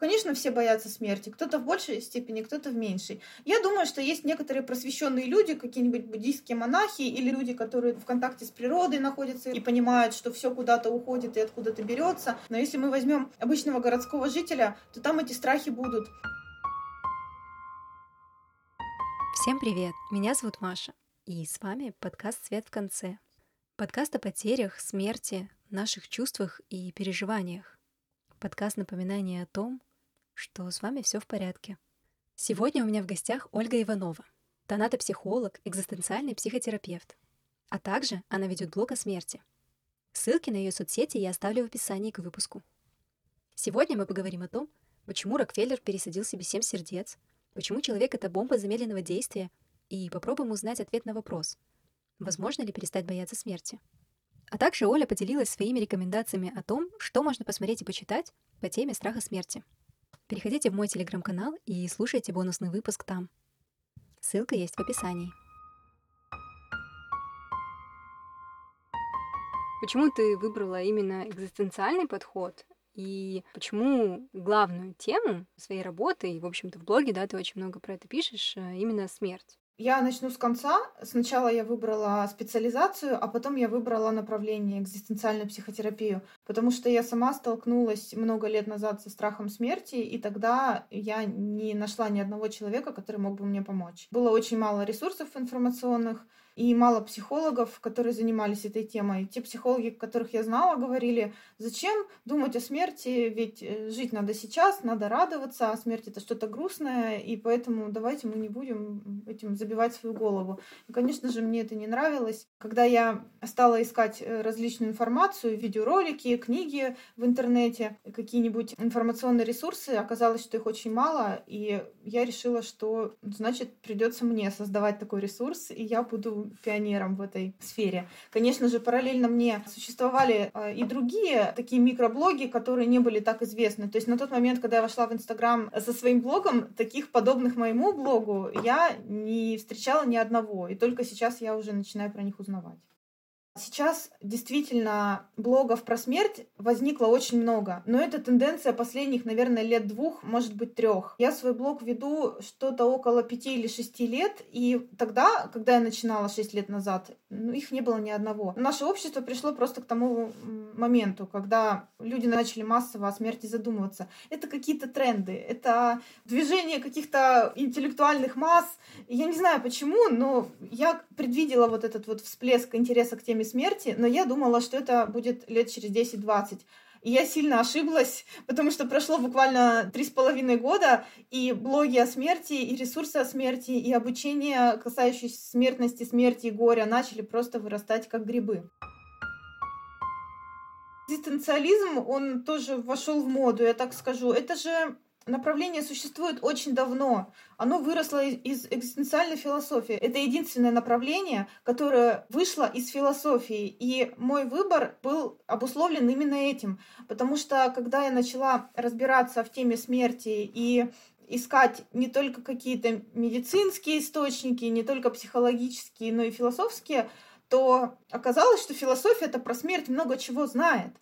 Конечно, все боятся смерти. Кто-то в большей степени, кто-то в меньшей. Я думаю, что есть некоторые просвещенные люди, какие-нибудь буддийские монахи или люди, которые в контакте с природой находятся и понимают, что все куда-то уходит и откуда-то берется. Но если мы возьмем обычного городского жителя, то там эти страхи будут. Всем привет! Меня зовут Маша. И с вами подкаст «Свет в конце». Подкаст о потерях, смерти, наших чувствах и переживаниях. Подкаст напоминания о том, что с вами все в порядке. Сегодня у меня в гостях Ольга Иванова, тонатопсихолог, экзистенциальный психотерапевт. А также она ведет блог о смерти. Ссылки на ее соцсети я оставлю в описании к выпуску. Сегодня мы поговорим о том, почему Рокфеллер пересадил себе семь сердец, почему человек — это бомба замедленного действия, и попробуем узнать ответ на вопрос, возможно ли перестать бояться смерти. А также Оля поделилась своими рекомендациями о том, что можно посмотреть и почитать по теме страха смерти — Переходите в мой телеграм-канал и слушайте бонусный выпуск там. Ссылка есть в описании. Почему ты выбрала именно экзистенциальный подход? И почему главную тему своей работы, и, в общем-то, в блоге, да, ты очень много про это пишешь, э, именно смерть? Я начну с конца. Сначала я выбрала специализацию, а потом я выбрала направление экзистенциальную психотерапию, потому что я сама столкнулась много лет назад со страхом смерти, и тогда я не нашла ни одного человека, который мог бы мне помочь. Было очень мало ресурсов информационных, и мало психологов, которые занимались этой темой. Те психологи, которых я знала, говорили, зачем думать о смерти, ведь э, жить надо сейчас, надо радоваться, а смерть это что-то грустное, и поэтому давайте мы не будем этим забивать свою голову. И, конечно же, мне это не нравилось. Когда я стала искать э, различную информацию, видеоролики, книги в интернете, какие-нибудь информационные ресурсы, оказалось, что их очень мало, и я решила, что значит придется мне создавать такой ресурс, и я буду пионером в этой сфере. Конечно же, параллельно мне существовали а, и другие такие микроблоги, которые не были так известны. То есть на тот момент, когда я вошла в Инстаграм со своим блогом, таких подобных моему блогу я не встречала ни одного. И только сейчас я уже начинаю про них узнавать. Сейчас действительно блогов про смерть возникло очень много, но это тенденция последних, наверное, лет двух, может быть, трех. Я свой блог веду что-то около пяти или шести лет, и тогда, когда я начинала шесть лет назад, ну, их не было ни одного. Наше общество пришло просто к тому моменту, когда люди начали массово о смерти задумываться. Это какие-то тренды, это движение каких-то интеллектуальных масс. Я не знаю почему, но я предвидела вот этот вот всплеск интереса к теме смерти, но я думала, что это будет лет через 10-20. И я сильно ошиблась, потому что прошло буквально три с половиной года, и блоги о смерти, и ресурсы о смерти, и обучение, касающееся смертности, смерти и горя, начали просто вырастать как грибы. Экзистенциализм, он тоже вошел в моду, я так скажу. Это же направление существует очень давно. Оно выросло из экзистенциальной философии. Это единственное направление, которое вышло из философии. И мой выбор был обусловлен именно этим. Потому что когда я начала разбираться в теме смерти и искать не только какие-то медицинские источники, не только психологические, но и философские, то оказалось, что философия это про смерть много чего знает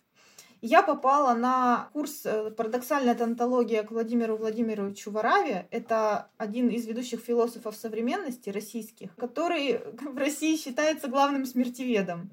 я попала на курс э, «Парадоксальная тонтология» к Владимиру Владимировичу Вараве. Это один из ведущих философов современности российских, который в России считается главным смертеведом.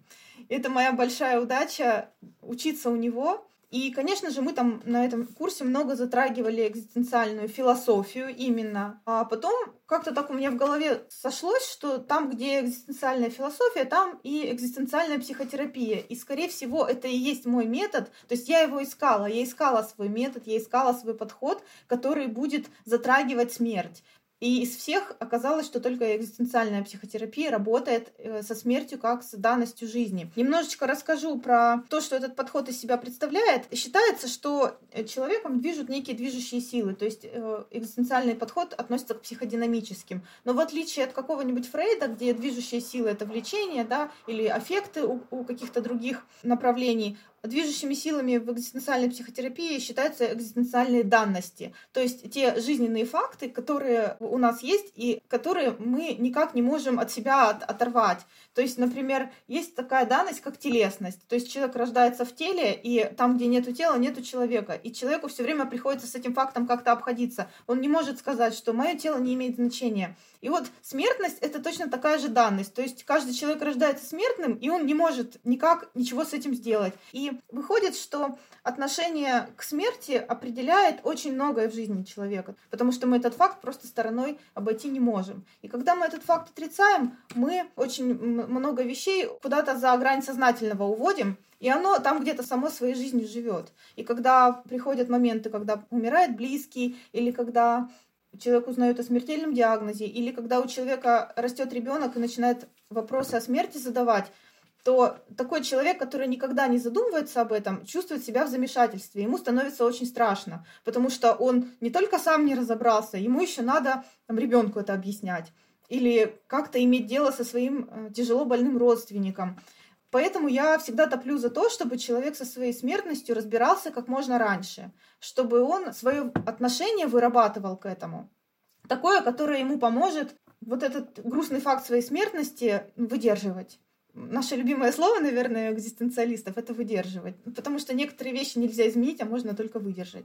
Это моя большая удача учиться у него. И, конечно же, мы там на этом курсе много затрагивали экзистенциальную философию именно. А потом как-то так у меня в голове сошлось, что там, где экзистенциальная философия, там и экзистенциальная психотерапия. И, скорее всего, это и есть мой метод. То есть я его искала. Я искала свой метод, я искала свой подход, который будет затрагивать смерть. И из всех оказалось, что только экзистенциальная психотерапия работает э, со смертью как с данностью жизни. Немножечко расскажу про то, что этот подход из себя представляет. Считается, что э, человеком движут некие движущие силы, то есть э, экзистенциальный подход относится к психодинамическим. Но в отличие от какого-нибудь Фрейда, где движущие силы — это влечение, да, или аффекты у, у каких-то других направлений, движущими силами в экзистенциальной психотерапии считаются экзистенциальные данности, то есть те жизненные факты, которые у нас есть и которые мы никак не можем от себя от, оторвать. То есть, например, есть такая данность, как телесность. То есть человек рождается в теле, и там, где нету тела, нету человека. И человеку все время приходится с этим фактом как-то обходиться. Он не может сказать, что мое тело не имеет значения. И вот смертность — это точно такая же данность. То есть каждый человек рождается смертным, и он не может никак ничего с этим сделать. И выходит, что отношение к смерти определяет очень многое в жизни человека, потому что мы этот факт просто стороной обойти не можем. И когда мы этот факт отрицаем, мы очень много вещей куда-то за грань сознательного уводим, и оно там где-то само своей жизнью живет. И когда приходят моменты, когда умирает близкий, или когда человек узнает о смертельном диагнозе, или когда у человека растет ребенок и начинает вопросы о смерти задавать, то такой человек, который никогда не задумывается об этом, чувствует себя в замешательстве. Ему становится очень страшно, потому что он не только сам не разобрался, ему еще надо ребенку это объяснять или как-то иметь дело со своим э, тяжело больным родственником. Поэтому я всегда топлю за то, чтобы человек со своей смертностью разбирался как можно раньше, чтобы он свое отношение вырабатывал к этому. Такое, которое ему поможет вот этот грустный факт своей смертности выдерживать. Наше любимое слово, наверное, экзистенциалистов — это выдерживать. Потому что некоторые вещи нельзя изменить, а можно только выдержать.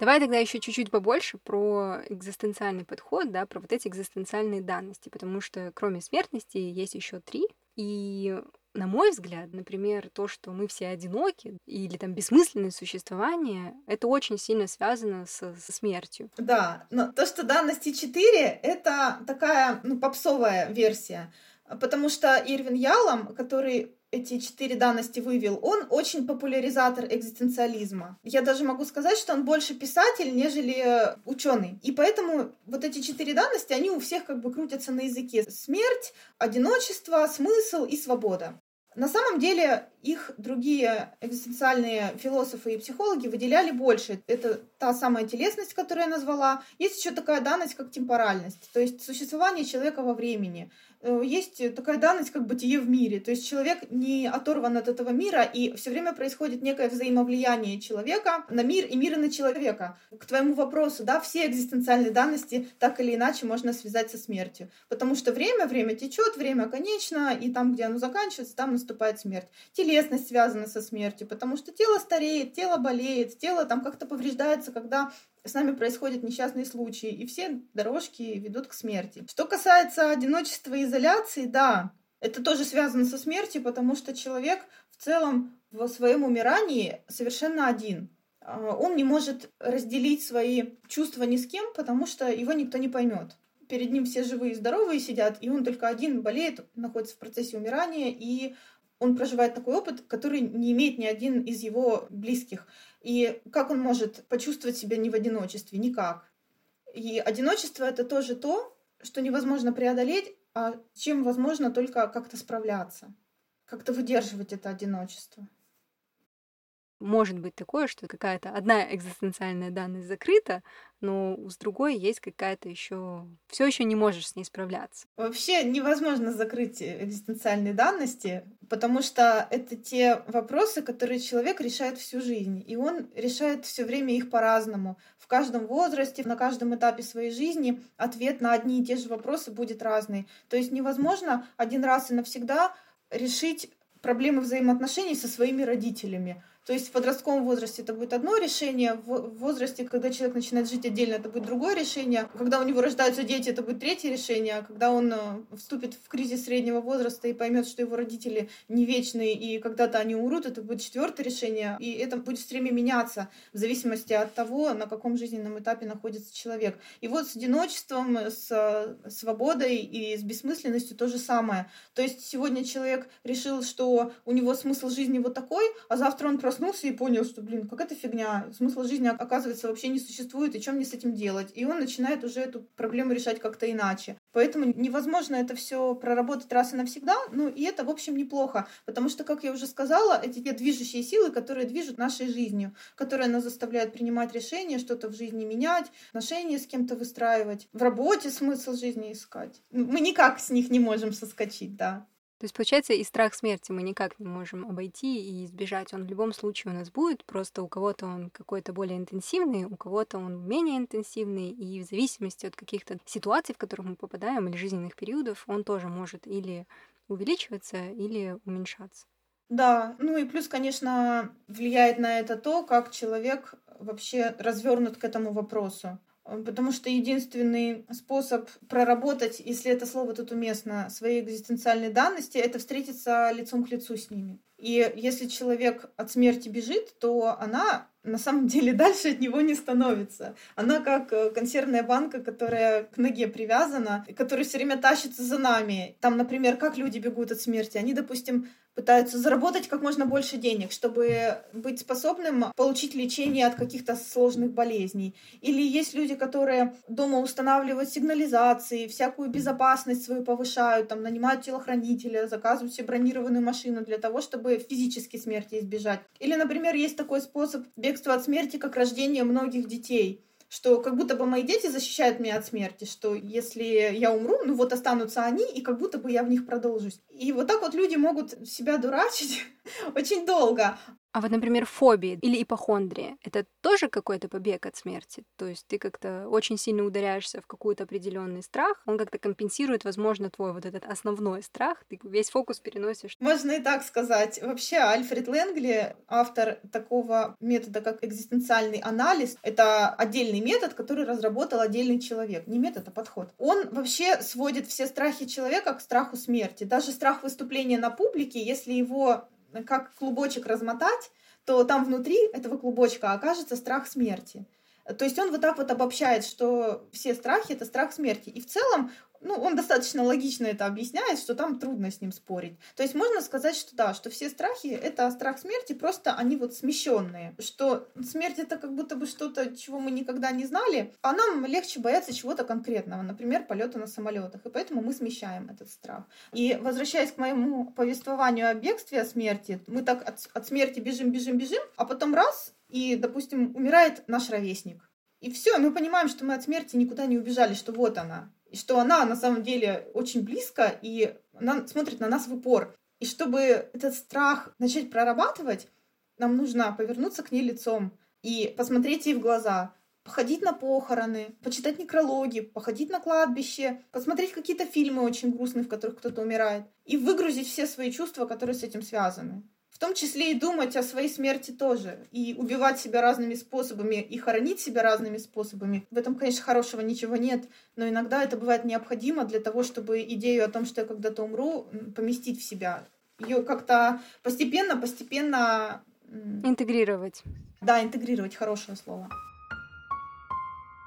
Давай тогда еще чуть-чуть побольше про экзистенциальный подход, да, про вот эти экзистенциальные данности, потому что кроме смертности есть еще три. И на мой взгляд, например, то, что мы все одиноки или там бессмысленное существование, это очень сильно связано со, со смертью. Да, но то, что данности 4, это такая ну, попсовая версия. Потому что Ирвин Ялом, который эти четыре данности вывел, он очень популяризатор экзистенциализма. Я даже могу сказать, что он больше писатель, нежели ученый. И поэтому вот эти четыре данности, они у всех как бы крутятся на языке. Смерть, одиночество, смысл и свобода. На самом деле их другие экзистенциальные философы и психологи выделяли больше. Это та самая телесность, которую я назвала. Есть еще такая данность, как темпоральность, то есть существование человека во времени. Э, есть такая данность, как бытие в мире. То есть человек не оторван от этого мира, и все время происходит некое взаимовлияние человека на мир и мира на человека. К твоему вопросу, да, все экзистенциальные данности так или иначе можно связать со смертью. Потому что время, время течет, время конечно, и там, где оно заканчивается, там наступает смерть. Телесность связана со смертью, потому что тело стареет, тело болеет, тело там как-то повреждается, когда с нами происходят несчастные случаи, и все дорожки ведут к смерти. Что касается одиночества и изоляции, да, это тоже связано со смертью, потому что человек в целом в своем умирании совершенно один. А, он не может разделить свои чувства ни с кем, потому что его никто не поймет. Перед ним все живые и здоровые сидят, и он только один болеет, находится в процессе умирания, и он проживает такой опыт, который не имеет ни один из его близких. И как он может почувствовать себя не в одиночестве? Никак. И одиночество — это тоже то, что невозможно преодолеть, а чем возможно только как-то справляться, как-то выдерживать это одиночество может быть такое, что какая-то одна экзистенциальная данность закрыта, но с другой есть какая-то еще... Все еще не можешь с ней справляться. Вообще невозможно закрыть экзистенциальные данности, потому что это те вопросы, которые человек решает всю жизнь. И он решает все время их по-разному. В каждом возрасте, на каждом этапе своей жизни ответ на одни и те же вопросы будет разный. То есть невозможно один раз и навсегда решить проблемы взаимоотношений со своими родителями. То есть в подростковом возрасте это будет одно решение, в возрасте, когда человек начинает жить отдельно, это будет другое решение. Когда у него рождаются дети, это будет третье решение. А когда он э, вступит в кризис среднего возраста и поймет, что его родители не вечные и когда-то они умрут, это будет четвертое решение. И это будет все время меняться в зависимости от того, на каком жизненном этапе находится человек. И вот с одиночеством, с э, свободой и с бессмысленностью то же самое. То есть сегодня человек решил, что у него смысл жизни вот такой, а завтра он просто проснулся и понял, что, блин, какая-то фигня, смысла жизни, оказывается, вообще не существует, и чем мне с этим делать? И он начинает уже эту проблему решать как-то иначе. Поэтому невозможно это все проработать раз и навсегда, ну и это, в общем, неплохо, потому что, как я уже сказала, эти те движущие силы, которые движут нашей жизнью, которые нас заставляют принимать решения, что-то в жизни менять, отношения с кем-то выстраивать, в работе смысл жизни искать. Мы никак с них не можем соскочить, да. То есть, получается, и страх смерти мы никак не можем обойти и избежать. Он в любом случае у нас будет, просто у кого-то он какой-то более интенсивный, у кого-то он менее интенсивный, и в зависимости от каких-то ситуаций, в которых мы попадаем, или жизненных периодов, он тоже может или увеличиваться, или уменьшаться. Да, ну и плюс, конечно, влияет на это то, как человек вообще развернут к этому вопросу. Э, потому что единственный способ проработать, если это слово тут уместно, свои экзистенциальные данности, это встретиться лицом к лицу с ними. И если человек от смерти бежит, то она на самом деле дальше от него не становится. Она как э, консервная банка, которая к ноге привязана, которая все время тащится за нами. Там, например, как люди бегут от смерти. Они, допустим, пытаются заработать как можно больше денег, чтобы быть способным получить лечение от каких-то сложных болезней. Или есть люди, которые дома устанавливают сигнализации, всякую безопасность свою повышают, там, нанимают телохранителя, заказывают себе бронированную машину для того, чтобы физически смерти избежать. Или, например, есть такой способ бегства от смерти, как рождение многих детей что как будто бы мои дети защищают меня от смерти, что если я умру, ну вот останутся они, и как будто бы я в них продолжусь. И вот так вот люди могут себя дурачить очень долго. А вот, например, фобии или ипохондрия — это тоже какой-то побег от смерти? То есть ты как-то очень сильно ударяешься в какой-то определенный страх, он как-то компенсирует, возможно, твой вот этот основной страх, ты весь фокус переносишь. Можно и так сказать. Вообще, Альфред Лэнгли, автор такого метода, как экзистенциальный анализ, это отдельный метод, который разработал отдельный человек. Не метод, а подход. Он вообще сводит все страхи человека к страху смерти. Даже страх выступления на публике, если его как клубочек размотать, то там внутри этого клубочка окажется страх смерти. То есть он вот так вот обобщает, что все страхи — это страх смерти. И в целом ну, он достаточно логично это объясняет, что там трудно с ним спорить. То есть можно сказать, что да, что все страхи — это страх смерти, просто они вот смещенные. Что смерть — это как будто бы что-то, чего мы никогда не знали, а нам легче бояться чего-то конкретного, например, полета на самолетах. И поэтому мы смещаем этот страх. И возвращаясь к моему повествованию о бегстве, о смерти, мы так от, от смерти бежим, бежим, бежим, а потом раз, и, допустим, умирает наш ровесник. И все, мы понимаем, что мы от смерти никуда не убежали, что вот она, что она на самом деле очень близко, и она смотрит на нас в упор. И чтобы этот страх начать прорабатывать, нам нужно повернуться к ней лицом и посмотреть ей в глаза, походить на похороны, почитать некрологи, походить на кладбище, посмотреть какие-то фильмы очень грустные, в которых кто-то умирает, и выгрузить все свои чувства, которые с этим связаны в том числе и думать о своей смерти тоже, и убивать себя разными способами, и хоронить себя разными способами. В этом, конечно, хорошего ничего нет, но иногда это бывает необходимо для того, чтобы идею о том, что я когда-то умру, поместить в себя. Ее как-то постепенно, постепенно... Интегрировать. Да, интегрировать, хорошее слово.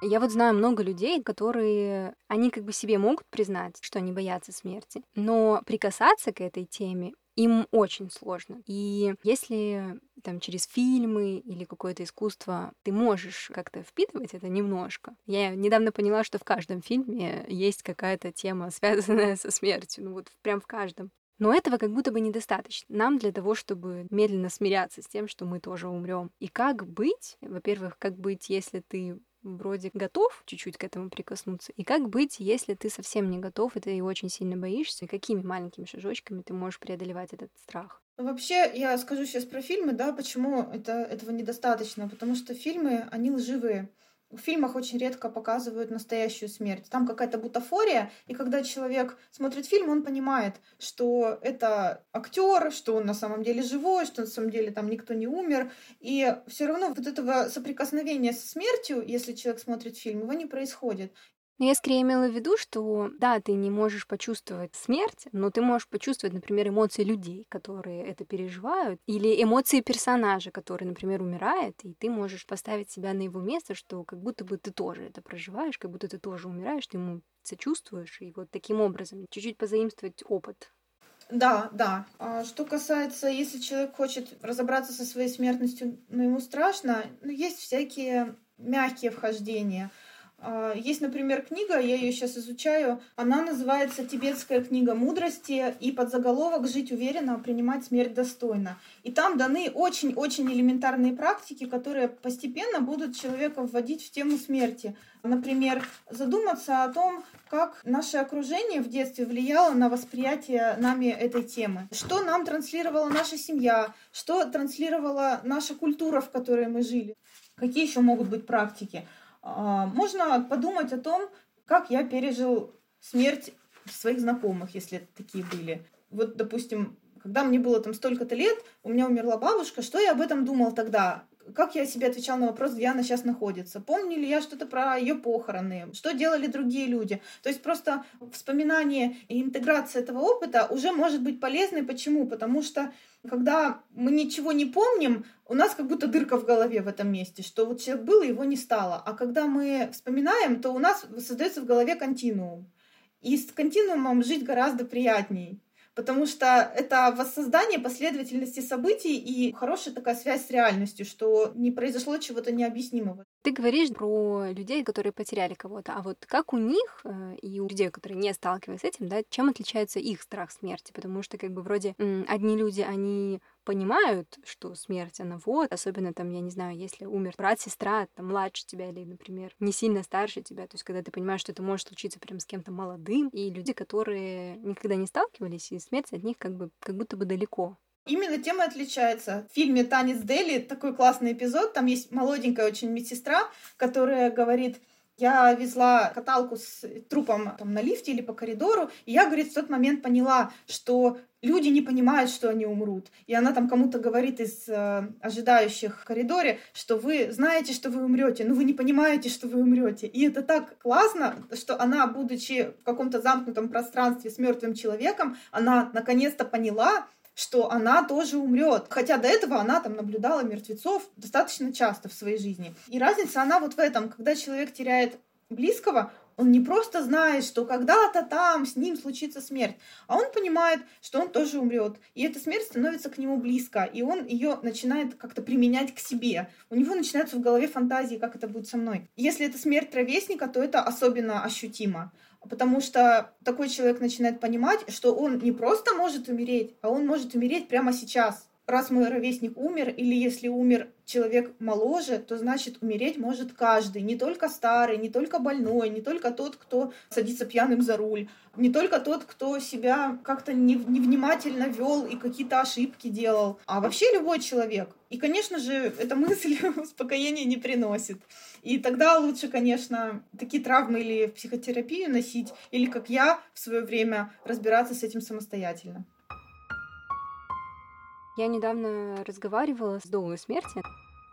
Я вот знаю много людей, которые, они как бы себе могут признать, что они боятся смерти, но прикасаться к этой теме им очень сложно. И если там через фильмы или какое-то искусство ты можешь как-то впитывать это немножко. Я недавно поняла, что в каждом фильме есть какая-то тема, связанная со смертью. Ну вот прям в каждом. Но этого как будто бы недостаточно. Нам для того, чтобы медленно смиряться с тем, что мы тоже умрем. И как быть? Во-первых, как быть, если ты вроде готов чуть-чуть к этому прикоснуться. И как быть, если ты совсем не готов, и ты очень сильно боишься, какими маленькими шажочками ты можешь преодолевать этот страх? Вообще, я скажу сейчас про фильмы, да, почему это, этого недостаточно. Потому что фильмы, они лживые в фильмах очень редко показывают настоящую смерть. Там какая-то бутафория, и когда человек смотрит фильм, он понимает, что это актер, что он на самом деле живой, что на самом деле там никто не умер. И все равно вот этого соприкосновения со смертью, если человек смотрит фильм, его не происходит. Но я скорее имела в виду, что да, ты не можешь почувствовать смерть, но ты можешь почувствовать, например, эмоции людей, которые это переживают, или эмоции персонажа, который, например, умирает, и ты можешь поставить себя на его место, что как будто бы ты тоже это проживаешь, как будто ты тоже умираешь, ты ему сочувствуешь, и вот таким образом чуть-чуть позаимствовать опыт да, да. А что касается, если человек хочет разобраться со своей смертностью, но ему страшно, ну, есть всякие мягкие вхождения. А, есть, например, книга, я ее сейчас изучаю, она называется «Тибетская книга мудрости» и под заголовок «Жить уверенно, принимать смерть достойно». И там даны очень-очень элементарные практики, которые постепенно будут человека вводить в тему смерти. Например, задуматься о том, как наше окружение в детстве влияло на восприятие нами этой темы. Что нам транслировала наша семья, что транслировала наша культура, в которой мы жили. Какие еще могут быть практики? А, можно подумать о том, как я пережил смерть своих знакомых, если такие были. Вот, допустим, когда мне было там столько-то лет, у меня умерла бабушка, что я об этом думал тогда? Как я себе отвечал на вопрос, где она сейчас находится? Помню ли я что-то про ее похороны? Что делали другие люди? То есть просто вспоминание и интеграция этого опыта уже может быть полезной. Почему? Потому что когда мы ничего не помним, у нас как будто дырка в голове в этом месте, что вот человек был, его не стало. А когда мы вспоминаем, то у нас создается в голове континуум. И с континуумом жить гораздо приятней потому что это воссоздание последовательности событий и хорошая такая связь с реальностью, что не произошло чего-то необъяснимого. Ты говоришь про людей, которые потеряли кого-то, а вот как у них э, и у людей, которые не сталкиваются с этим, да, чем отличается их страх смерти? Потому что как бы вроде одни люди, они понимают, что смерть, она вот, особенно там, я не знаю, если умер брат, сестра, там, младше тебя или, например, не сильно старше тебя, то есть когда ты понимаешь, что это может случиться прям с кем-то молодым, и люди, которые никогда не сталкивались, и смерть от них как бы как будто бы далеко. Именно тема отличается. В фильме «Танец Дели» такой классный эпизод. Там есть молоденькая очень медсестра, которая говорит, я везла каталку с трупом там, на лифте или по коридору, и я, говорит, в тот момент поняла, что люди не понимают, что они умрут. И она там кому-то говорит из э, ожидающих в коридоре, что вы знаете, что вы умрете, но вы не понимаете, что вы умрете. И это так классно, что она, будучи в каком-то замкнутом пространстве с мертвым человеком, она наконец-то поняла, что она тоже умрет. Хотя до этого она там наблюдала мертвецов достаточно часто в своей жизни. И разница она вот в этом, когда человек теряет близкого, он не просто знает, что когда-то там с ним случится смерть, а он понимает, что он тоже умрет. И эта смерть становится к нему близко, и он ее начинает как-то применять к себе. У него начинаются в голове фантазии, как это будет со мной. Если это смерть ровесника, то это особенно ощутимо. Потому что такой человек начинает понимать, что он не просто может умереть, а он может умереть прямо сейчас раз мой ровесник умер, или если умер человек моложе, то значит умереть может каждый, не только старый, не только больной, не только тот, кто садится пьяным за руль, не только тот, кто себя как-то невнимательно вел и какие-то ошибки делал, а вообще любой человек. И, конечно же, эта мысль успокоения не приносит. И тогда лучше, конечно, такие травмы или в психотерапию носить, или, как я в свое время, разбираться с этим самостоятельно. Я недавно разговаривала с Доулой Смерти.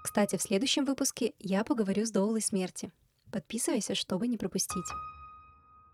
Кстати, в следующем выпуске я поговорю с Доулой Смерти. Подписывайся, чтобы не пропустить.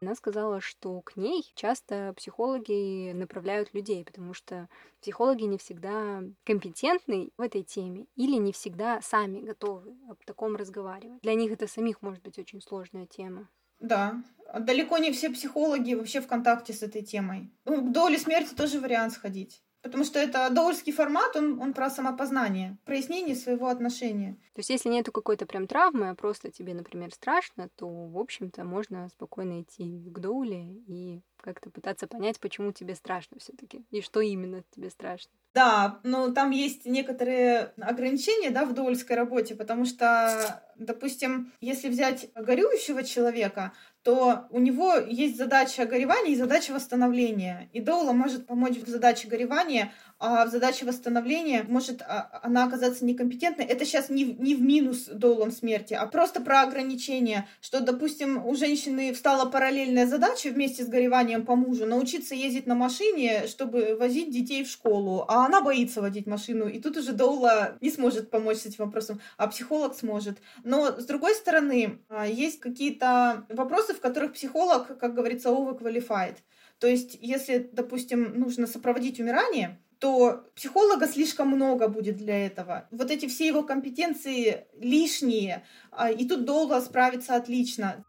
Она сказала, что к ней часто психологи направляют людей, потому что психологи не всегда компетентны в этой теме или не всегда сами готовы об таком разговаривать. Для них это самих может быть очень сложная тема. Да, далеко не все психологи вообще в контакте с этой темой. Ну, к доле смерти тоже вариант сходить. Потому что это доульский формат, он, он про самопознание, прояснение своего отношения. То есть, если нету какой-то прям травмы, а просто тебе, например, страшно, то, в общем-то, можно спокойно идти к доуле и как-то пытаться понять, почему тебе страшно все таки и что именно тебе страшно. Да, но там есть некоторые ограничения, да, в доульской работе, потому что, допустим, если взять горюющего человека, то у него есть задача горевания и задача восстановления. И доула может помочь в задаче горевания, а в задаче восстановления может а, она оказаться некомпетентной. Это сейчас не, не в минус доулам смерти, а просто про ограничения, что, допустим, у женщины встала параллельная задача вместе с гореванием по мужу научиться ездить на машине, чтобы возить детей в школу, а она боится водить машину, и тут уже доула не сможет помочь с этим вопросом, а психолог сможет. Но, с другой стороны, а, есть какие-то вопросы, в которых психолог, как говорится, overqualified. То есть, если, допустим, нужно сопроводить умирание, то психолога слишком много будет для этого. Вот эти все его компетенции лишние, а, и тут долго справиться отлично.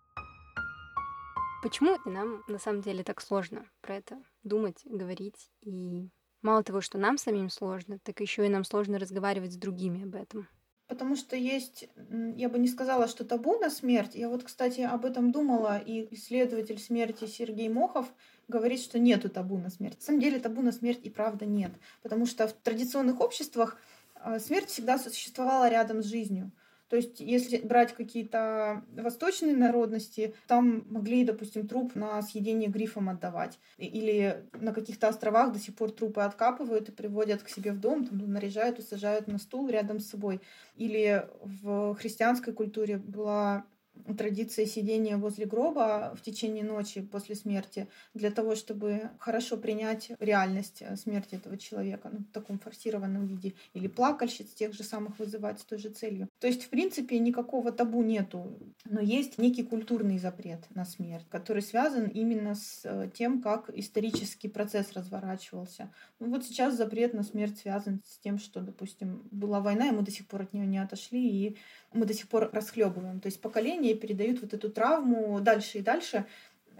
Почему нам на самом деле так сложно про это думать, говорить? И мало того, что нам самим сложно, так еще и нам сложно разговаривать с другими об этом. Потому что есть, я бы не сказала, что табу на смерть. Я вот, кстати, об этом думала, и исследователь смерти Сергей Мохов говорит, что нету табу на смерть. На самом деле табу на смерть и правда нет. Потому что в традиционных обществах а, смерть всегда существовала рядом с жизнью. То есть, если брать какие-то восточные народности, там могли, допустим, труп на съедение грифом отдавать. Или на каких-то островах до сих пор трупы откапывают и приводят к себе в дом, там, наряжают и сажают на стул рядом с собой. Или в христианской культуре была традиция сидения возле гроба в течение ночи после смерти для того, чтобы хорошо принять реальность э, смерти этого человека ну, в таком форсированном виде. Или плакальщиц тех же самых вызывать с той же целью. То есть, в принципе, никакого табу нету. Но есть некий культурный запрет на смерть, который связан именно с э, тем, как исторический процесс разворачивался. Ну, вот сейчас запрет на смерть связан с тем, что, допустим, была война, и мы до сих пор от нее не отошли, и мы до сих пор расхлебываем. То есть поколения передают вот эту травму дальше и дальше,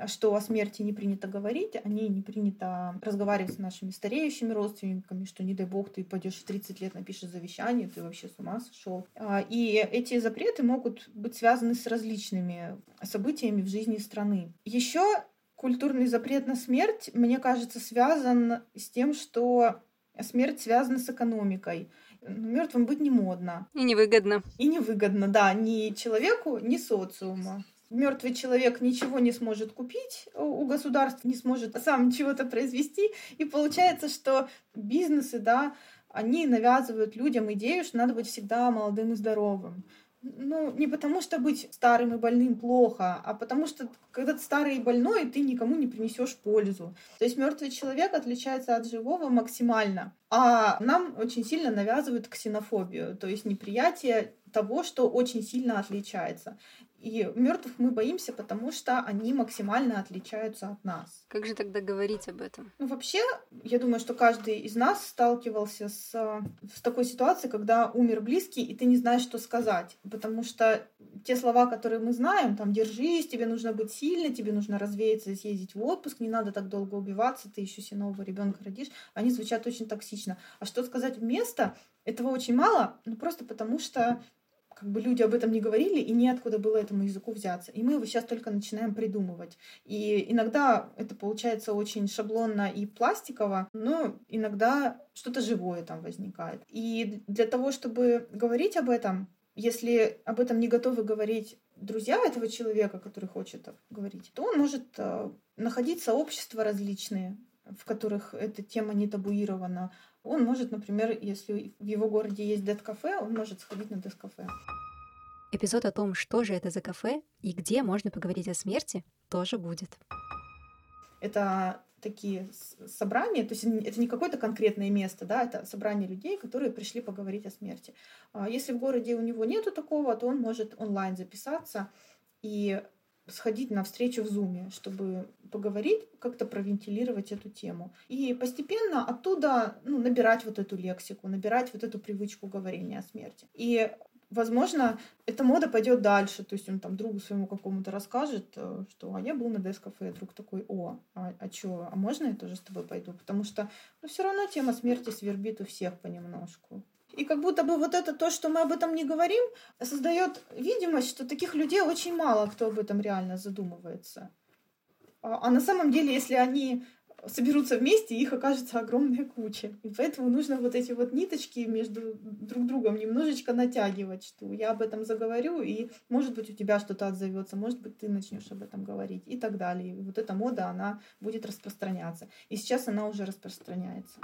что о смерти не принято говорить, о ней не принято разговаривать с нашими стареющими родственниками, что не дай бог ты пойдешь в 30 лет напишешь завещание, ты вообще с ума сошел. А, и эти запреты могут быть связаны с различными событиями в жизни страны. Еще культурный запрет на смерть, мне кажется, связан с тем, что смерть связана с экономикой мертвым быть не модно. И невыгодно. И невыгодно, да, ни человеку, ни социуму. Мертвый человек ничего не сможет купить у государства, не сможет сам чего-то произвести. И получается, что бизнесы, да, они навязывают людям идею, что надо быть всегда молодым и здоровым. Ну, не потому что быть старым и больным плохо, а потому что когда ты старый и больной, ты никому не принесешь пользу. То есть мертвый человек отличается от живого максимально. А нам очень сильно навязывают ксенофобию, то есть неприятие того, что очень сильно отличается. И мертвых мы боимся, потому что они максимально отличаются от нас. Как же тогда говорить об этом? Ну, вообще, я думаю, что каждый из нас сталкивался с, с такой ситуацией, когда умер близкий, и ты не знаешь, что сказать. Потому что те слова, которые мы знаем, там, держись, тебе нужно быть сильной, тебе нужно развеяться, съездить в отпуск, не надо так долго убиваться, ты еще себе нового ребенка родишь, они звучат очень токсично. А что сказать вместо? Этого очень мало, ну просто потому что как бы люди об этом не говорили, и неоткуда было этому языку взяться. И мы его сейчас только начинаем придумывать. И иногда это получается очень шаблонно и пластиково, но иногда что-то живое там возникает. И для того, чтобы говорить об этом, если об этом не готовы говорить друзья этого человека, который хочет говорить, то он может э, находить сообщества различные, в которых эта тема не табуирована. Он может, например, если в его городе есть дед-кафе, он может сходить на дед-кафе. Эпизод о том, что же это за кафе и где можно поговорить о смерти, тоже будет. Это такие собрания, то есть это не какое-то конкретное место, да, это собрание людей, которые пришли поговорить о смерти. А если в городе у него нету такого, то он может онлайн записаться и сходить на встречу в Зуме, чтобы поговорить, как-то провентилировать эту тему. И постепенно оттуда ну, набирать вот эту лексику, набирать вот эту привычку говорения о смерти. И Возможно, эта мода пойдет дальше, то есть он там другу своему какому-то расскажет, э, что а я был на дескафе, друг такой, о, а, а чё, а можно я тоже с тобой пойду? Потому что ну, все равно тема смерти свербит у всех понемножку. И как будто бы вот это то, что мы об этом не говорим, создает видимость, что таких людей очень мало, кто об этом реально задумывается. А, а на самом деле, если они соберутся вместе, их окажется огромная куча. И поэтому нужно вот эти вот ниточки между друг другом немножечко натягивать, что я об этом заговорю, и может быть у тебя что-то отзовется, может быть ты начнешь об этом говорить и так далее. И вот эта мода, она будет распространяться. И сейчас она уже распространяется.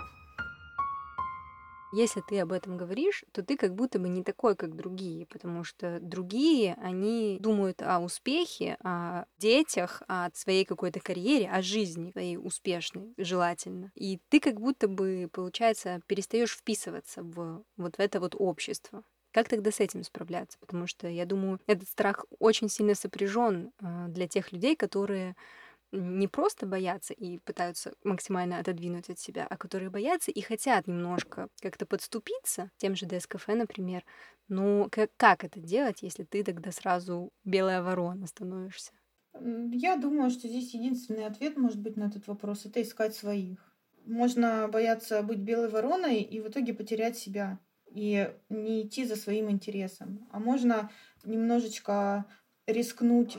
Если ты об этом говоришь, то ты как будто бы не такой, как другие, потому что другие, они думают о успехе, о детях, о своей какой-то карьере, о жизни своей успешной, желательно. И ты как будто бы, получается, перестаешь вписываться в вот в это вот общество. Как тогда с этим справляться? Потому что я думаю, этот страх очень сильно сопряжен а, для тех людей, которые не просто боятся и пытаются максимально отодвинуть от себя, а которые боятся и хотят немножко как-то подступиться, тем же ДСКФ, например. Ну, как, как это делать, если ты тогда сразу белая ворона становишься? Я думаю, что здесь единственный ответ может быть на этот вопрос — это искать своих. Можно бояться быть белой вороной и в итоге потерять себя. и не идти за своим интересом. А можно немножечко рискнуть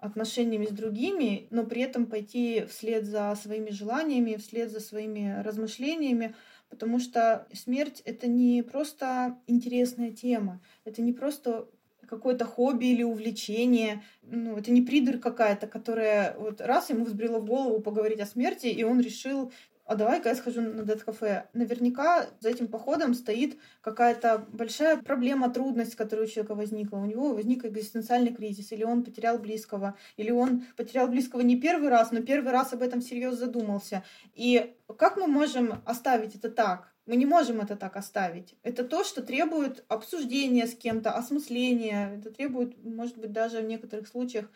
отношениями с другими, но при этом пойти вслед за своими желаниями, вслед за своими размышлениями, потому что смерть — это не просто интересная тема, это не просто какое-то хобби или увлечение. Ну, это не придурь какая-то, которая вот раз ему взбрела в голову поговорить о смерти, и он решил а давай-ка я схожу на дед-кафе. Наверняка за этим походом стоит какая-то большая проблема, трудность, которая у человека возникла. У него возник экзистенциальный кризис, или он потерял близкого, или он потерял близкого не первый раз, но первый раз об этом серьезно задумался. И как мы можем оставить это так? Мы не можем это так оставить. Это то, что требует обсуждения с кем-то, осмысления. Это требует, может быть, даже в некоторых случаях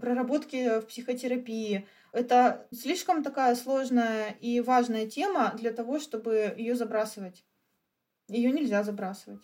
проработки в психотерапии. Это слишком такая сложная и важная тема для того, чтобы ее забрасывать. Ее нельзя забрасывать.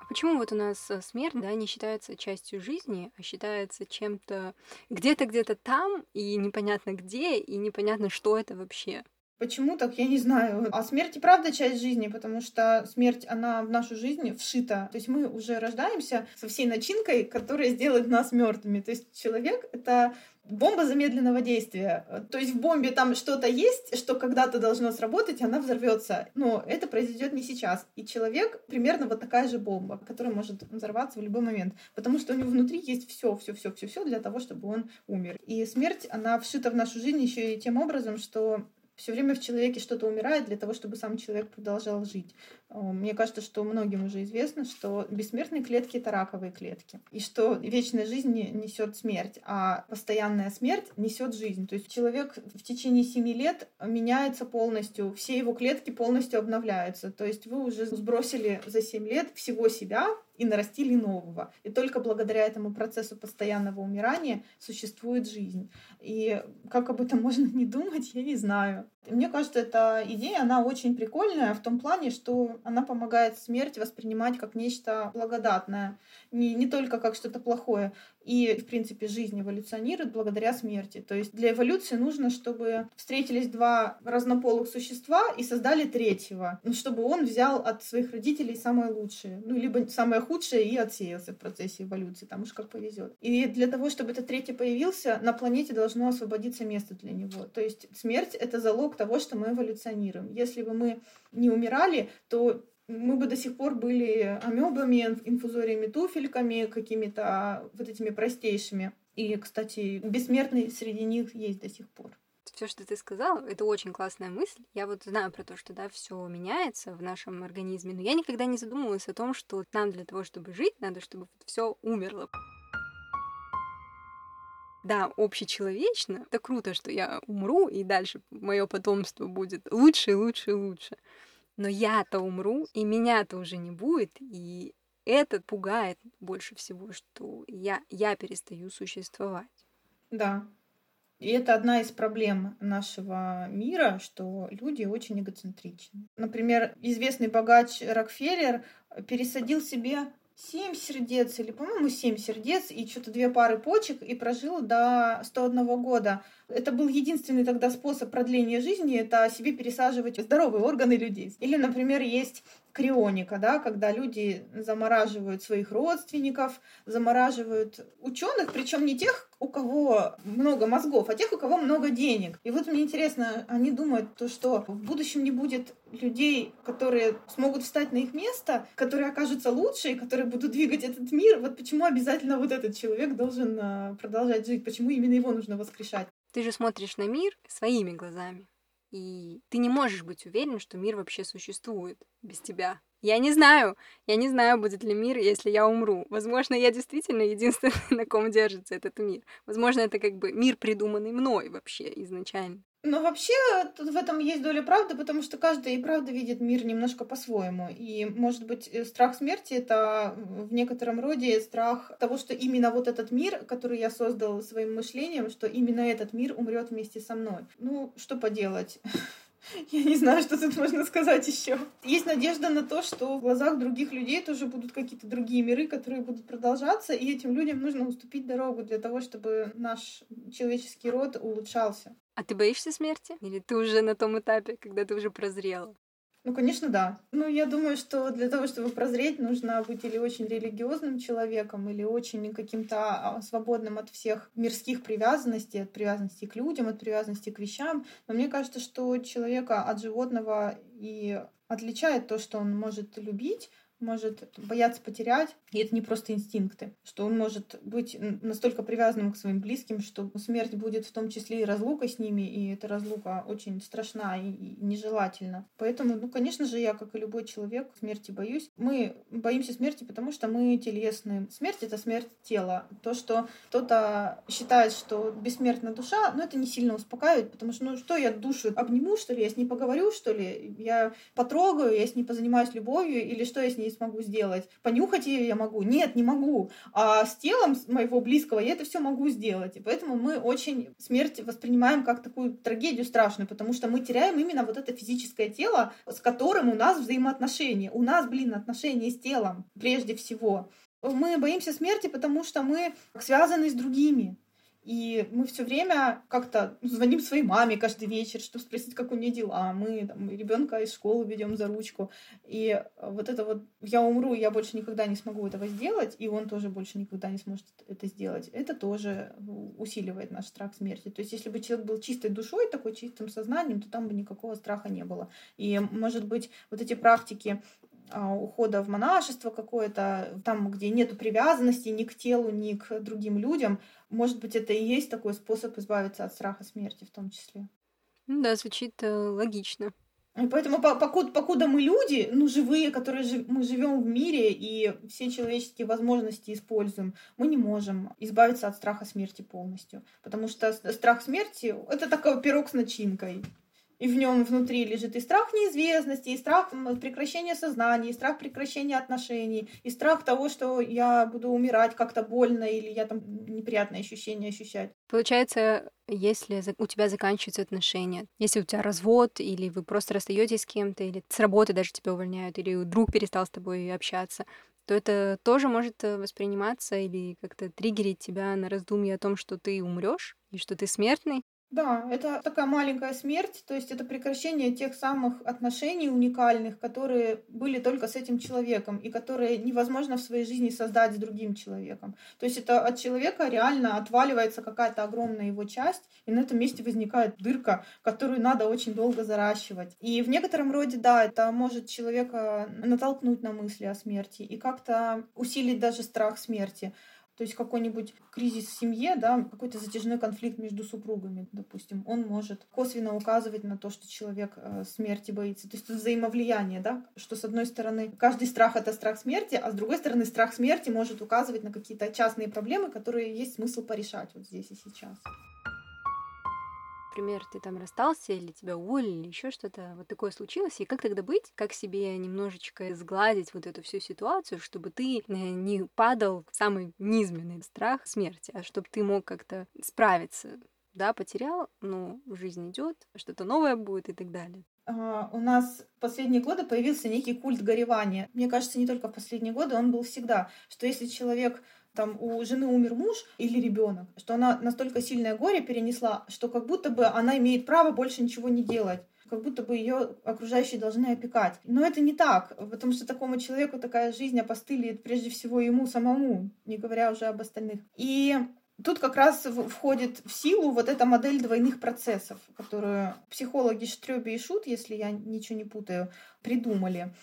А почему вот у нас э, смерть, да, не считается частью жизни, а считается чем-то где-то где-то там и непонятно где и непонятно что это вообще? Почему так, я не знаю. А смерть и правда часть жизни, потому что смерть, она в нашу жизнь вшита. То есть мы уже рождаемся со всей начинкой, которая сделает нас мертвыми. То есть человек — это бомба замедленного действия. То есть в бомбе там что-то есть, что когда-то должно сработать, она взорвется. Но это произойдет не сейчас. И человек примерно вот такая же бомба, которая может взорваться в любой момент. Потому что у него внутри есть все, все, все, все, все для того, чтобы он умер. И смерть, она вшита в нашу жизнь еще и тем образом, что все время в человеке что-то умирает для того, чтобы сам человек продолжал жить. Мне кажется, что многим уже известно, что бессмертные клетки — это раковые клетки, и что вечная жизнь несет смерть, а постоянная смерть несет жизнь. То есть человек в течение семи лет меняется полностью, все его клетки полностью обновляются. То есть вы уже сбросили за семь лет всего себя, и нарастили нового. И только благодаря этому процессу постоянного умирания существует жизнь. И как об этом можно не думать, я не знаю. Мне кажется, эта идея, она очень прикольная в том плане, что она помогает смерть воспринимать как нечто благодатное, не, не только как что-то плохое. И, в принципе, жизнь эволюционирует благодаря смерти. То есть для эволюции нужно, чтобы встретились два разнополых существа и создали третьего, ну, чтобы он взял от своих родителей самое лучшее, ну, либо самое худшее и отсеялся в процессе эволюции, там уж как повезет. И для того, чтобы этот третий появился, на планете должно освободиться место для него. То есть смерть — это залог того, что мы эволюционируем. Если бы мы не умирали, то мы бы до сих пор были амебами, инфузориями, туфельками, какими-то вот этими простейшими. И, кстати, бессмертный среди них есть до сих пор. Все, что ты сказал, это очень классная мысль. Я вот знаю про то, что да, все меняется в нашем организме, но я никогда не задумывалась о том, что нам для того, чтобы жить, надо, чтобы все умерло. Да, общечеловечно. Это круто, что я умру, и дальше мое потомство будет лучше, лучше, лучше но я-то умру, и меня-то уже не будет, и это пугает больше всего, что я, я перестаю существовать. Да. И это одна из проблем нашего мира, что люди очень эгоцентричны. Например, известный богач Рокфеллер пересадил себе семь сердец, или, по-моему, семь сердец и что-то две пары почек, и прожил до 101 года. Это был единственный тогда способ продления жизни, это себе пересаживать здоровые органы людей. Или, например, есть крионика, да, когда люди замораживают своих родственников, замораживают ученых, причем не тех, у кого много мозгов, а тех, у кого много денег. И вот мне интересно, они думают, то, что в будущем не будет людей, которые смогут встать на их место, которые окажутся лучше и которые будут двигать этот мир. Вот почему обязательно вот этот человек должен а, продолжать жить, почему именно его нужно воскрешать. Ты же смотришь на мир своими глазами. И ты не можешь быть уверен, что мир вообще существует без тебя. Я не знаю, я не знаю, будет ли мир, если я умру. Возможно, я действительно единственный, на ком держится этот мир. Возможно, это как бы мир, придуманный мной вообще изначально. Но вообще тут в этом есть доля правды, потому что каждый и правда видит мир немножко по-своему. И, может быть, э, страх смерти — это в некотором роде страх того, что именно вот этот мир, который я создал своим мышлением, что именно этот мир умрет вместе со мной. Ну, что поделать? Я не знаю, что тут можно сказать еще. Есть надежда на то, что в глазах других людей тоже будут какие-то другие миры, которые будут продолжаться, и этим людям нужно уступить дорогу для того, чтобы наш человеческий род улучшался. А ты боишься смерти? Или ты уже на том этапе, когда ты уже прозрела? Ну, конечно, да. Ну, я думаю, что для того, чтобы прозреть, нужно быть или очень религиозным человеком, или очень каким-то а, свободным от всех мирских привязанностей, от привязанности к людям, от привязанности к вещам. Но мне кажется, что человека от животного и отличает то, что он может любить, может бояться потерять, и это не просто инстинкты, что он может быть настолько привязанным к своим близким, что смерть будет в том числе и разлука с ними, и эта разлука очень страшна и нежелательна. Поэтому, ну, конечно же, я, как и любой человек, смерти боюсь. Мы боимся смерти, потому что мы телесны. Смерть — это смерть тела. То, что кто-то считает, что бессмертна душа, ну, это не сильно успокаивает, потому что, ну, что я душу обниму, что ли, я с ней поговорю, что ли, я потрогаю, я с ней позанимаюсь любовью, или что я с ней ней смогу сделать. Понюхать ее я могу? Нет, не могу. А с телом моего близкого я это все могу сделать. И поэтому мы очень смерть воспринимаем как такую трагедию страшную, потому что мы теряем именно вот это физическое тело, с которым у нас взаимоотношения. У нас, блин, отношения с телом прежде всего. Мы боимся смерти, потому что мы связаны с другими. И мы все время как-то звоним своей маме каждый вечер, чтобы спросить, как у нее дела. Мы там, ребенка из школы ведем за ручку. И вот это вот я умру, я больше никогда не смогу этого сделать, и он тоже больше никогда не сможет это сделать. Это тоже усиливает наш страх смерти. То есть, если бы человек был чистой душой, такой чистым сознанием, то там бы никакого страха не было. И, может быть, вот эти практики ухода в монашество какое-то, там, где нет привязанности ни к телу, ни к другим людям, может быть, это и есть такой способ избавиться от страха смерти в том числе. Да, звучит э, логично. И поэтому, покуда, покуда мы люди, ну, живые, которые жив, мы живем в мире и все человеческие возможности используем, мы не можем избавиться от страха смерти полностью. Потому что страх смерти — это такой пирог с начинкой и в нем внутри лежит и страх неизвестности, и страх прекращения сознания, и страх прекращения отношений, и страх того, что я буду умирать как-то больно, или я там неприятные ощущения ощущать. Получается, если у тебя заканчиваются отношения, если у тебя развод, или вы просто расстаетесь с кем-то, или с работы даже тебя увольняют, или друг перестал с тобой общаться, то это тоже может э, восприниматься или как-то триггерить тебя на раздумье о том, что ты умрешь и что ты смертный, да, это такая маленькая смерть, то есть это прекращение тех самых отношений уникальных, которые были только с этим человеком и которые невозможно в своей жизни создать с другим человеком. То есть это от человека реально отваливается какая-то огромная его часть, и на этом месте возникает дырка, которую надо очень долго заращивать. И в некотором роде, да, это может человека натолкнуть на мысли о смерти и как-то усилить даже страх смерти. То есть какой-нибудь кризис в семье, да, какой-то затяжной конфликт между супругами, допустим, он может косвенно указывать на то, что человек э, смерти боится. То есть это взаимовлияние, да, что с одной стороны каждый страх это страх смерти, а с другой стороны страх смерти может указывать на какие-то частные проблемы, которые есть смысл порешать вот здесь и сейчас например, ты там расстался или тебя уволили, или еще что-то вот такое случилось, и как тогда быть, как себе немножечко сгладить вот эту всю ситуацию, чтобы ты э, не падал в самый низменный страх смерти, а чтобы ты мог как-то справиться да, потерял, но жизнь идет, что-то новое будет и так далее. Uh, у нас в последние годы появился некий культ горевания. Мне кажется, не только в последние годы, он был всегда, что если человек там у жены умер муж или ребенок, что она настолько сильное горе перенесла, что как будто бы она имеет право больше ничего не делать как будто бы ее окружающие должны опекать. Но это не так, потому что такому человеку такая жизнь опостылит прежде всего ему самому, не говоря уже об остальных. И Тут как раз входит в силу вот эта модель двойных процессов, которую психологи Штрёби и Шут, если я ничего не путаю, придумали.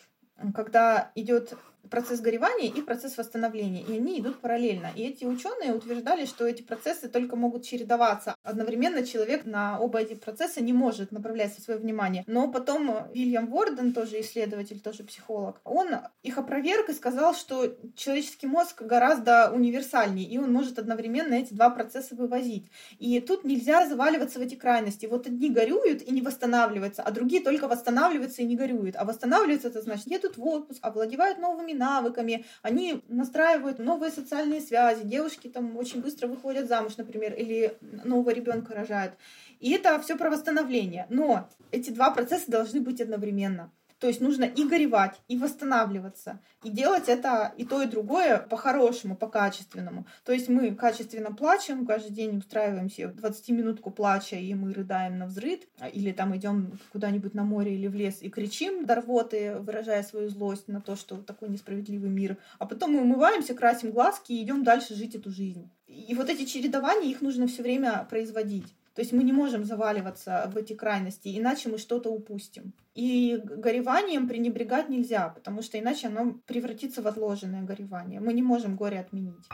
Когда идет процесс горевания и процесс восстановления, и они идут параллельно. И эти ученые утверждали, что эти процессы только могут чередоваться. Одновременно человек на оба эти процесса не может направлять свое внимание. Но потом Вильям Ворден, тоже исследователь, тоже психолог, он их опроверг и сказал, что человеческий мозг гораздо универсальнее, и он может одновременно эти два процесса вывозить. И тут нельзя заваливаться в эти крайности. Вот одни горюют и не восстанавливаются, а другие только восстанавливаются и не горюют. А восстанавливаются это значит едут в отпуск, овладевают новыми навыками, они настраивают новые социальные связи, девушки там очень быстро выходят замуж, например, или нового ребенка рожают. И это все про восстановление. Но эти два процесса должны быть одновременно. То есть нужно и горевать, и восстанавливаться, и делать это и то, и другое по-хорошему, по-качественному. То есть мы качественно плачем, каждый день устраиваем себе 20-минутку плача, и мы рыдаем на взрыв, или там идем куда-нибудь на море или в лес и кричим до рвоты, выражая свою злость на то, что такой несправедливый мир. А потом мы умываемся, красим глазки и идем дальше жить эту жизнь. И вот эти чередования, их нужно все время производить. То есть мы не можем заваливаться в эти крайности, иначе мы что-то упустим. И гореванием пренебрегать нельзя, потому что иначе оно превратится в отложенное горевание. Мы не можем горе отменить.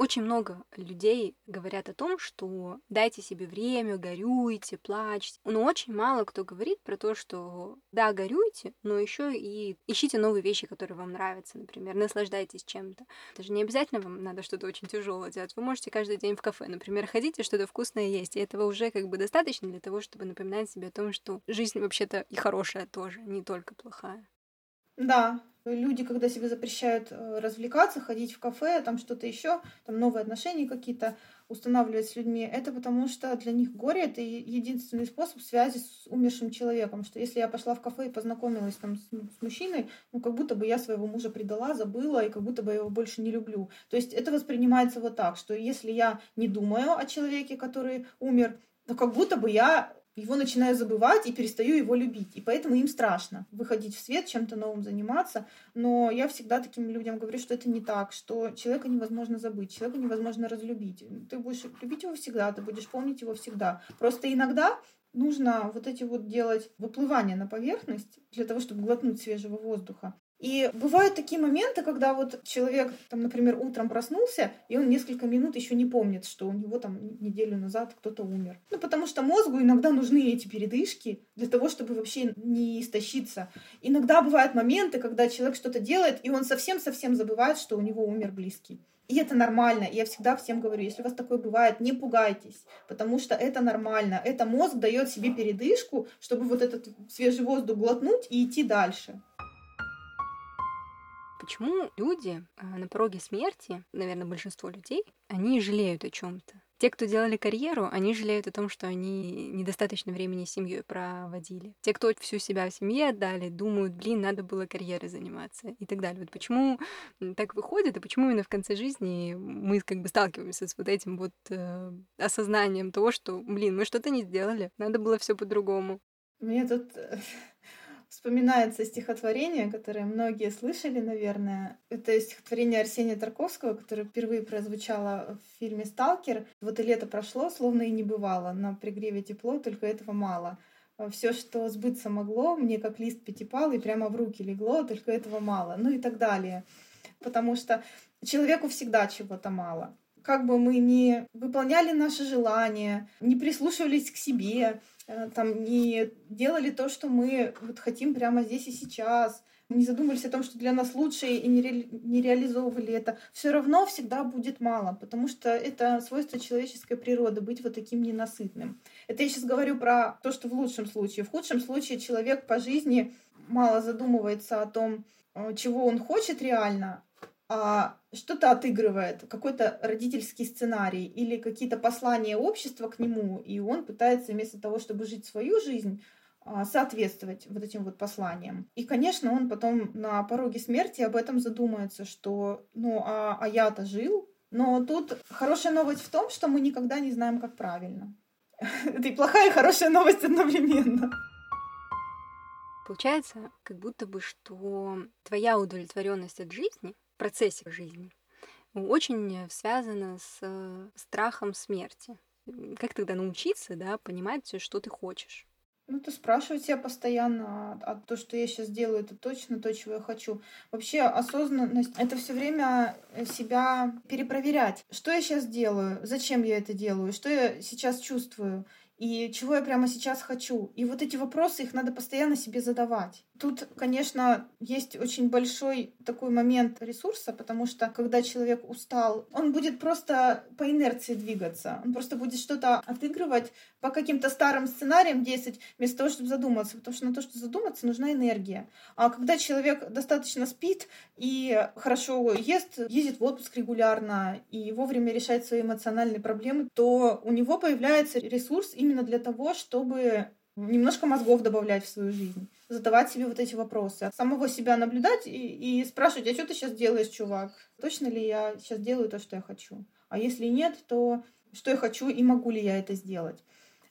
Очень много людей говорят о том, что дайте себе время, горюйте, плачьте. Но очень мало кто говорит про то, что да, горюйте, но еще и ищите новые вещи, которые вам нравятся, например, наслаждайтесь чем-то. Это же не обязательно вам надо что-то очень тяжелое делать. Вы можете каждый день в кафе, например, ходить и что-то вкусное есть. И этого уже как бы достаточно для того, чтобы напоминать себе о том, что жизнь вообще-то и хорошая тоже, не только плохая. Да, люди, когда себе запрещают э, развлекаться, ходить в кафе, там что-то еще, там новые отношения какие-то устанавливать с людьми, это потому что для них горе это единственный способ связи с умершим человеком. Что если я пошла в кафе и познакомилась там с, с мужчиной, ну как будто бы я своего мужа предала, забыла, и как будто бы я его больше не люблю. То есть это воспринимается вот так, что если я не думаю о человеке, который умер, то как будто бы я его начинаю забывать и перестаю его любить. И поэтому им страшно выходить в свет, чем-то новым заниматься. Но я всегда таким людям говорю, что это не так, что человека невозможно забыть, человека невозможно разлюбить. Ты будешь любить его всегда, ты будешь помнить его всегда. Просто иногда нужно вот эти вот делать выплывания на поверхность для того, чтобы глотнуть свежего воздуха. И бывают такие моменты, когда вот человек, там, например, утром проснулся, и он несколько минут еще не помнит, что у него там неделю назад кто-то умер. Ну, потому что мозгу иногда нужны эти передышки для того, чтобы вообще не истощиться. Иногда бывают моменты, когда человек что-то делает, и он совсем-совсем забывает, что у него умер близкий. И это нормально. Я всегда всем говорю, если у вас такое бывает, не пугайтесь, потому что это нормально. Это мозг дает себе передышку, чтобы вот этот свежий воздух глотнуть и идти дальше. Почему люди а, на пороге смерти, наверное, большинство людей, они жалеют о чем-то? Те, кто делали карьеру, они жалеют о том, что они недостаточно времени с семьей проводили. Те, кто всю себя в семье отдали, думают, блин, надо было карьерой заниматься и так далее. Вот почему так выходит, и почему именно в конце жизни мы как бы сталкиваемся с вот этим вот э, осознанием того, что, блин, мы что-то не сделали, надо было все по-другому. Мне тут вспоминается стихотворение, которое многие слышали, наверное. Это стихотворение Арсения Тарковского, которое впервые прозвучало в фильме «Сталкер». Вот и лето прошло, словно и не бывало. На пригреве тепло, только этого мало. Все, что сбыться могло, мне как лист пятипалый прямо в руки легло, только этого мало. Ну и так далее. Потому что человеку всегда чего-то мало как бы мы не выполняли наши желания, не прислушивались к себе, Э, там не делали то, что мы вот хотим прямо здесь и сейчас, не задумались о том, что для нас лучше и не, ре, не реализовывали это, все равно всегда будет мало, потому что это свойство человеческой природы быть вот таким ненасытным. Это я сейчас говорю про то, что в лучшем случае. В худшем случае человек по жизни мало задумывается о том, э, чего он хочет реально, что-то отыгрывает, какой-то родительский сценарий или какие-то послания общества к нему, и он пытается вместо того, чтобы жить свою жизнь, а, соответствовать вот этим вот посланиям. И, конечно, он потом на пороге смерти об этом задумается, что, ну, а, а я-то жил. Но тут хорошая новость в том, что мы никогда не знаем, как правильно. Это и плохая, и хорошая новость одновременно. Получается, как будто бы, что твоя удовлетворенность от жизни процессе жизни очень связано с э, страхом смерти. Как тогда научиться, да, понимать, что ты хочешь? Ну, ты спрашивать себя постоянно, а, а то, что я сейчас делаю, это точно то, чего я хочу. Вообще осознанность — это все время э, себя перепроверять. Что я сейчас делаю? Зачем я это делаю? Что я сейчас чувствую? И чего я прямо сейчас хочу? И вот эти вопросы, их надо постоянно себе задавать. Тут, конечно, есть очень большой такой момент ресурса, потому что когда человек устал, он будет просто по инерции двигаться. Он просто будет что-то отыгрывать по каким-то старым сценариям действовать, вместо того, чтобы задуматься. Потому что на то, что задуматься, нужна энергия. А когда человек достаточно спит и хорошо ест, ездит в отпуск регулярно и вовремя решает свои эмоциональные проблемы, то у него появляется ресурс именно для того, чтобы немножко мозгов добавлять в свою жизнь, задавать себе вот эти вопросы, самого себя наблюдать и, и спрашивать, а что ты сейчас делаешь, чувак? Точно ли я сейчас делаю то, что я хочу? А если нет, то что я хочу и могу ли я это сделать?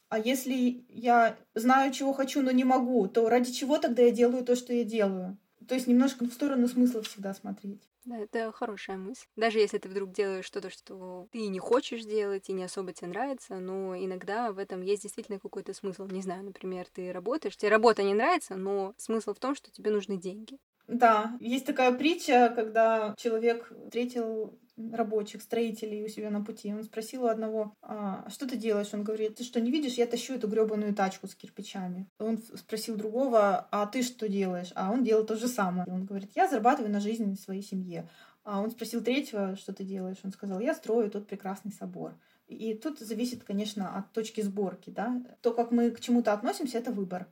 А если я знаю, чего хочу, но не могу, то ради чего тогда я делаю то, что я делаю? То есть немножко в сторону смысла всегда смотреть. Да, это хорошая мысль. Даже если ты вдруг делаешь что-то, что ты не хочешь делать и не особо тебе нравится, но иногда в этом есть действительно какой-то смысл. Не знаю, например, ты работаешь, тебе работа не нравится, но смысл в том, что тебе нужны деньги. Да, есть такая притча, когда человек встретил рабочих, строителей у себя на пути. Он спросил у одного, а, что ты делаешь? Он говорит, ты что, не видишь, я тащу эту гребаную тачку с кирпичами. Он спросил другого, а ты что делаешь? А он делал то же самое. Он говорит, я зарабатываю на жизнь своей семье. А он спросил третьего, что ты делаешь? Он сказал, я строю тот прекрасный собор. И тут зависит, конечно, от точки сборки. Да? То, как мы к чему-то относимся, это выбор.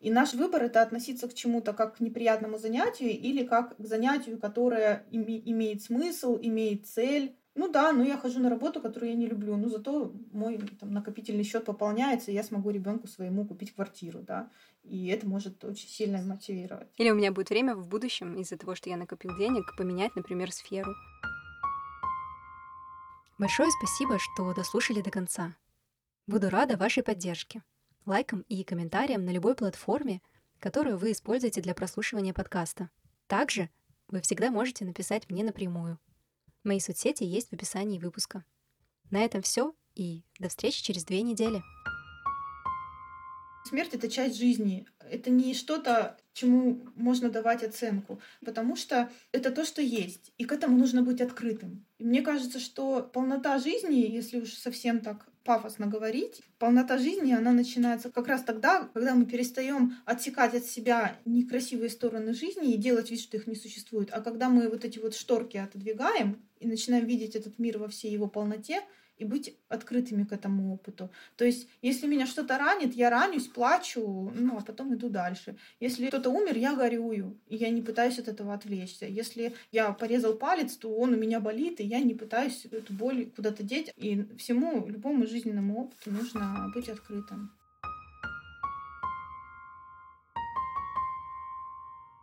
И наш выбор это относиться к чему-то как к неприятному занятию или как к занятию, которое име- имеет смысл, имеет цель. Ну да, ну я хожу на работу, которую я не люблю, но зато мой там, накопительный счет пополняется, и я смогу ребенку своему купить квартиру, да. И это может очень сильно мотивировать. Или у меня будет время в будущем из-за того, что я накопил денег, поменять, например, сферу. Большое спасибо, что дослушали до конца. Буду рада вашей поддержке лайком и комментарием на любой платформе, которую вы используете для прослушивания подкаста. Также вы всегда можете написать мне напрямую. Мои соцсети есть в описании выпуска. На этом все и до встречи через две недели. Смерть — это часть жизни. Это не что-то, чему можно давать оценку, потому что это то, что есть, и к этому нужно быть открытым. И мне кажется, что полнота жизни, если уж совсем так пафосно говорить, полнота жизни, она начинается как раз тогда, когда мы перестаем отсекать от себя некрасивые стороны жизни и делать вид, что их не существует, а когда мы вот эти вот шторки отодвигаем и начинаем видеть этот мир во всей его полноте, и быть открытыми к этому опыту. То есть, если меня что-то ранит, я ранюсь, плачу, ну, а потом иду дальше. Если кто-то умер, я горюю, и я не пытаюсь от этого отвлечься. Если я порезал палец, то он у меня болит, и я не пытаюсь эту боль куда-то деть. И всему, любому жизненному опыту нужно быть открытым.